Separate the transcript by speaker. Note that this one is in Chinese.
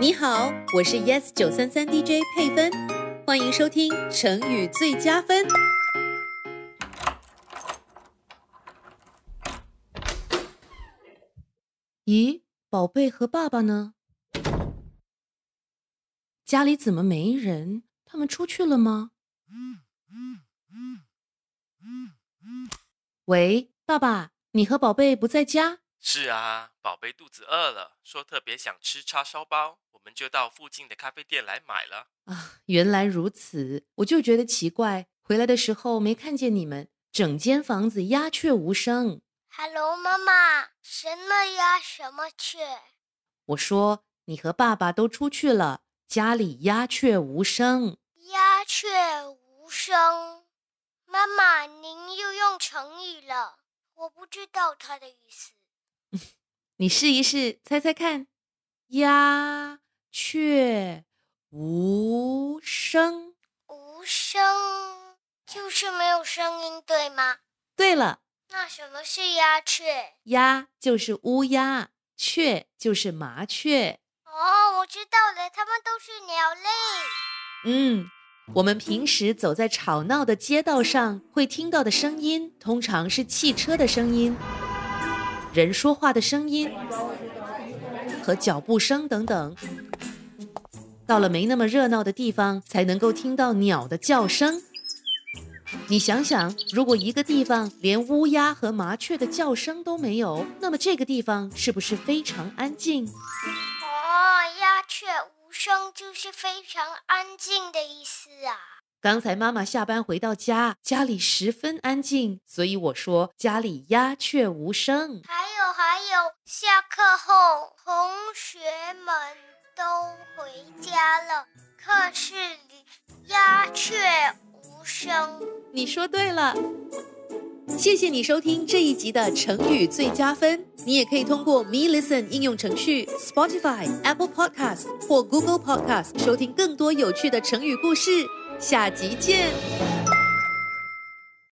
Speaker 1: 你好，我是 Yes 九三三 DJ 佩芬，欢迎收听成语最佳分。咦，宝贝和爸爸呢？家里怎么没人？他们出去了吗？喂，爸爸，你和宝贝不在家？
Speaker 2: 是啊，宝贝肚子饿了，说特别想吃叉烧包，我们就到附近的咖啡店来买了。
Speaker 1: 啊，原来如此，我就觉得奇怪，回来的时候没看见你们，整间房子鸦雀无声。
Speaker 3: Hello，妈妈，什么呀？什么雀？
Speaker 1: 我说你和爸爸都出去了，家里鸦雀无声。
Speaker 3: 鸦雀无声。妈妈，您又用成语了，我不知道它的意思。
Speaker 1: 你试一试，猜猜看。鸦雀无声。
Speaker 3: 无声就是没有声音，对吗？
Speaker 1: 对了，
Speaker 3: 那什么是鸦雀？
Speaker 1: 鸦就是乌鸦，雀就是麻雀。
Speaker 3: 哦，我知道了，它们都是鸟类。
Speaker 1: 嗯，我们平时走在吵闹的街道上，会听到的声音，通常是汽车的声音、人说话的声音和脚步声等等。到了没那么热闹的地方，才能够听到鸟的叫声。你想想，如果一个地方连乌鸦和麻雀的叫声都没有，那么这个地方是不是非常安静？
Speaker 3: 哦，鸦雀无声就是非常安静的意思啊。
Speaker 1: 刚才妈妈下班回到家，家里十分安静，所以我说家里鸦雀无声。
Speaker 3: 还有，下课后同学们都回家了，课室里鸦雀无声。
Speaker 1: 你说对了，谢谢你收听这一集的成语最佳分。你也可以通过 Me Listen 应用程序、Spotify、Apple Podcast 或 Google Podcast 收听更多有趣的成语故事。下集见。